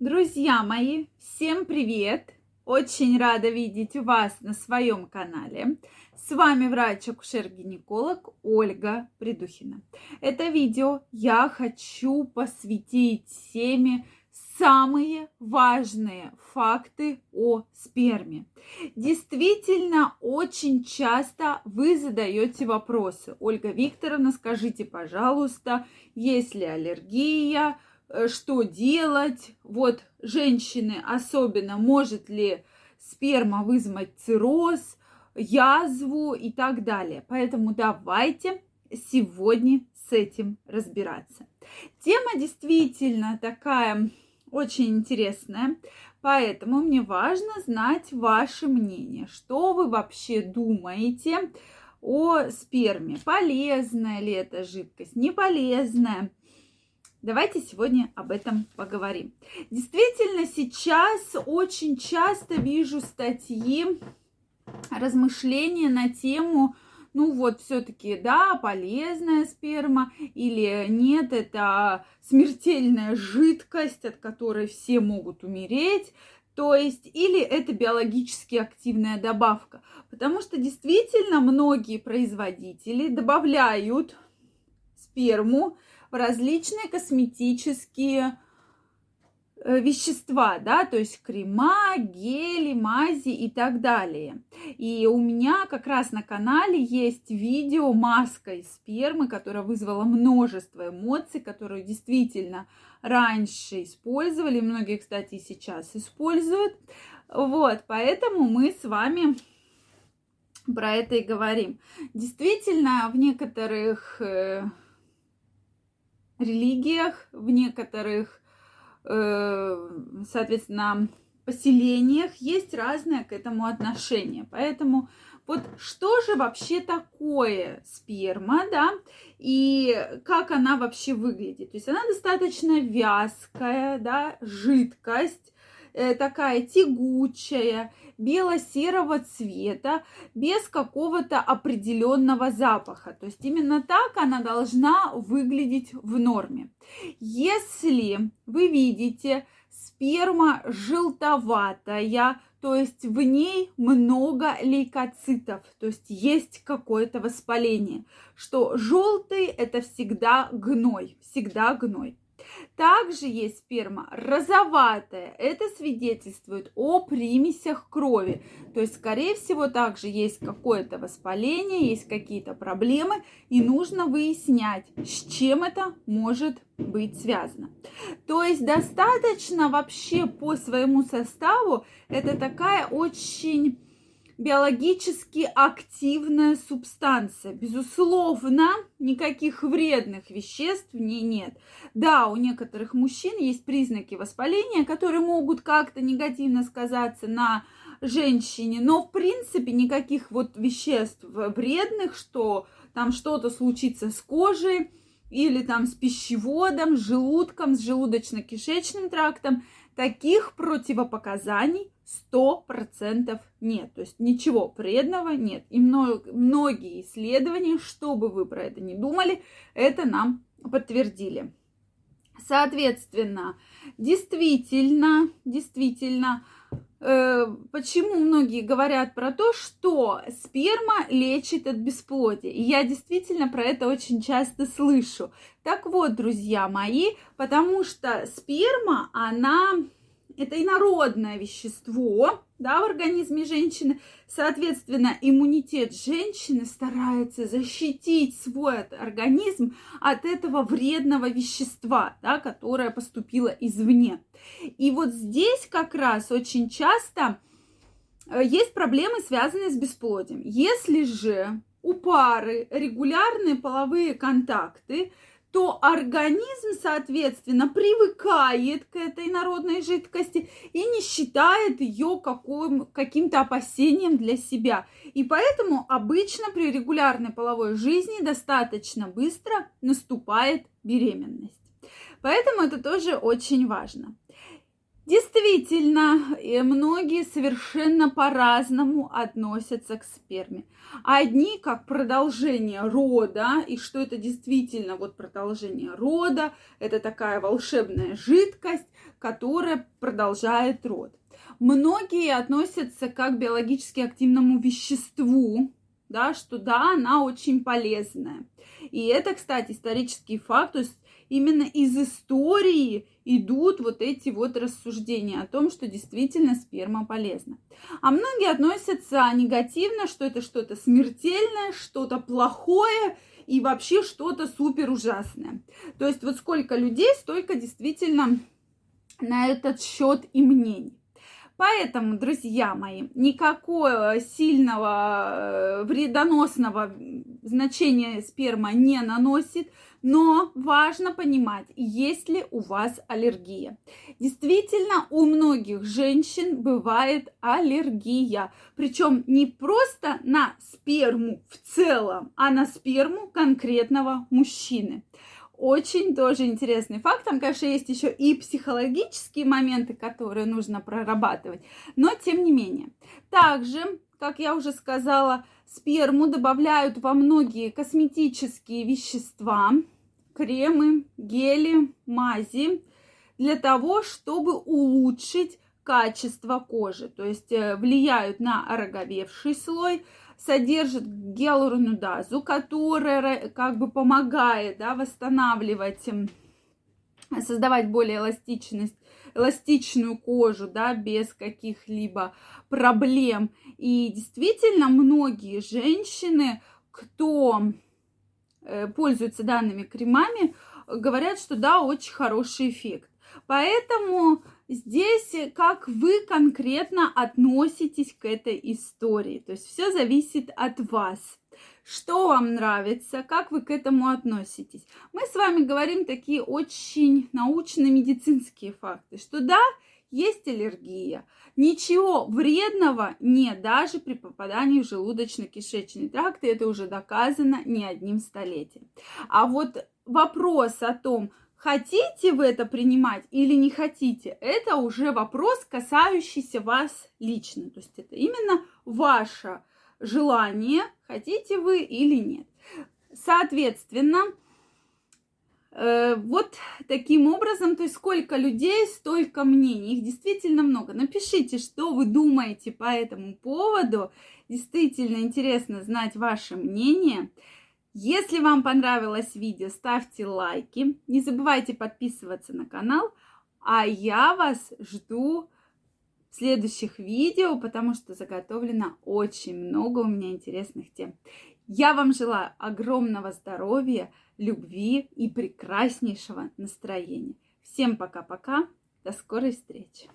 Друзья мои, всем привет! Очень рада видеть вас на своем канале. С вами врач-акушер-гинеколог Ольга Придухина. Это видео я хочу посвятить теме самые важные факты о сперме. Действительно, очень часто вы задаете вопросы. Ольга Викторовна, скажите, пожалуйста, есть ли аллергия, Э, что делать. Вот женщины особенно, может ли сперма вызвать цирроз, язву и так далее. Поэтому давайте сегодня с этим разбираться. Тема действительно такая очень интересная, поэтому мне важно знать ваше мнение, что вы вообще думаете о сперме, полезная ли эта жидкость, не полезная Давайте сегодня об этом поговорим. Действительно, сейчас очень часто вижу статьи, размышления на тему, ну вот все-таки, да, полезная сперма или нет, это смертельная жидкость, от которой все могут умереть. То есть, или это биологически активная добавка. Потому что действительно многие производители добавляют сперму различные косметические э, вещества, да, то есть крема, гели, мази и так далее. И у меня как раз на канале есть видео маска из спермы, которая вызвала множество эмоций, которую действительно раньше использовали, многие, кстати, и сейчас используют. Вот, поэтому мы с вами про это и говорим. Действительно, в некоторых э, религиях, в некоторых, э, соответственно, поселениях есть разное к этому отношение. Поэтому вот что же вообще такое сперма, да, и как она вообще выглядит? То есть она достаточно вязкая, да, жидкость, такая тягучая, бело-серого цвета, без какого-то определенного запаха. То есть именно так она должна выглядеть в норме. Если вы видите сперма желтоватая, то есть в ней много лейкоцитов, то есть есть какое-то воспаление, что желтый это всегда гной, всегда гной. Также есть сперма розоватая. Это свидетельствует о примесях крови. То есть, скорее всего, также есть какое-то воспаление, есть какие-то проблемы, и нужно выяснять, с чем это может быть связано. То есть достаточно вообще по своему составу, это такая очень биологически активная субстанция. Безусловно, никаких вредных веществ в ней нет. Да, у некоторых мужчин есть признаки воспаления, которые могут как-то негативно сказаться на женщине, но в принципе никаких вот веществ вредных, что там что-то случится с кожей или там с пищеводом, с желудком, с желудочно-кишечным трактом, таких противопоказаний сто процентов нет. То есть ничего вредного нет. И многие исследования, что бы вы про это не думали, это нам подтвердили. Соответственно, действительно, действительно, почему многие говорят про то, что сперма лечит от бесплодия. И я действительно про это очень часто слышу. Так вот, друзья мои, потому что сперма, она это инородное вещество, да, в организме женщины. Соответственно, иммунитет женщины старается защитить свой организм от этого вредного вещества, да, которое поступило извне. И вот здесь как раз очень часто э, есть проблемы, связанные с бесплодием. Если же у пары регулярные половые контакты, то организм, соответственно, привыкает к этой народной жидкости и не считает ее каким, каким-то опасением для себя. И поэтому обычно при регулярной половой жизни достаточно быстро наступает беременность. Поэтому это тоже очень важно. Действительно, многие совершенно по-разному относятся к сперме. Одни как продолжение рода, и что это действительно вот продолжение рода, это такая волшебная жидкость, которая продолжает род. Многие относятся как к биологически активному веществу, да, что да, она очень полезная. И это, кстати, исторический факт, то есть именно из истории идут вот эти вот рассуждения о том, что действительно сперма полезна. А многие относятся негативно, что это что-то смертельное, что-то плохое и вообще что-то супер ужасное. То есть вот сколько людей, столько действительно на этот счет и мнений. Поэтому, друзья мои, никакого сильного э, вредоносного значения сперма не наносит, но важно понимать, есть ли у вас аллергия. Действительно, у многих женщин бывает аллергия, причем не просто на сперму в целом, а на сперму конкретного мужчины очень тоже интересный факт. Там, конечно, есть еще и психологические моменты, которые нужно прорабатывать, но тем не менее. Также, как я уже сказала, сперму добавляют во многие косметические вещества, кремы, гели, мази, для того, чтобы улучшить качество кожи, то есть э, влияют на ороговевший слой, содержит гиалуронидазу, которая как бы помогает да, восстанавливать, создавать более эластичность, эластичную кожу, да, без каких-либо проблем. И действительно, многие женщины, кто э, пользуется данными кремами, говорят, что да, очень хороший эффект. Поэтому здесь как вы конкретно относитесь к этой истории. То есть все зависит от вас. Что вам нравится, как вы к этому относитесь. Мы с вами говорим такие очень научно-медицинские факты, что да, есть аллергия. Ничего вредного нет даже при попадании в желудочно-кишечный тракт, и это уже доказано не одним столетием. А вот вопрос о том, Хотите вы это принимать или не хотите, это уже вопрос, касающийся вас лично. То есть это именно ваше желание, хотите вы или нет. Соответственно, э, вот таким образом, то есть сколько людей, столько мнений. Их действительно много. Напишите, что вы думаете по этому поводу. Действительно интересно знать ваше мнение. Если вам понравилось видео, ставьте лайки. Не забывайте подписываться на канал. А я вас жду следующих видео, потому что заготовлено очень много у меня интересных тем. Я вам желаю огромного здоровья, любви и прекраснейшего настроения. Всем пока-пока. До скорой встречи.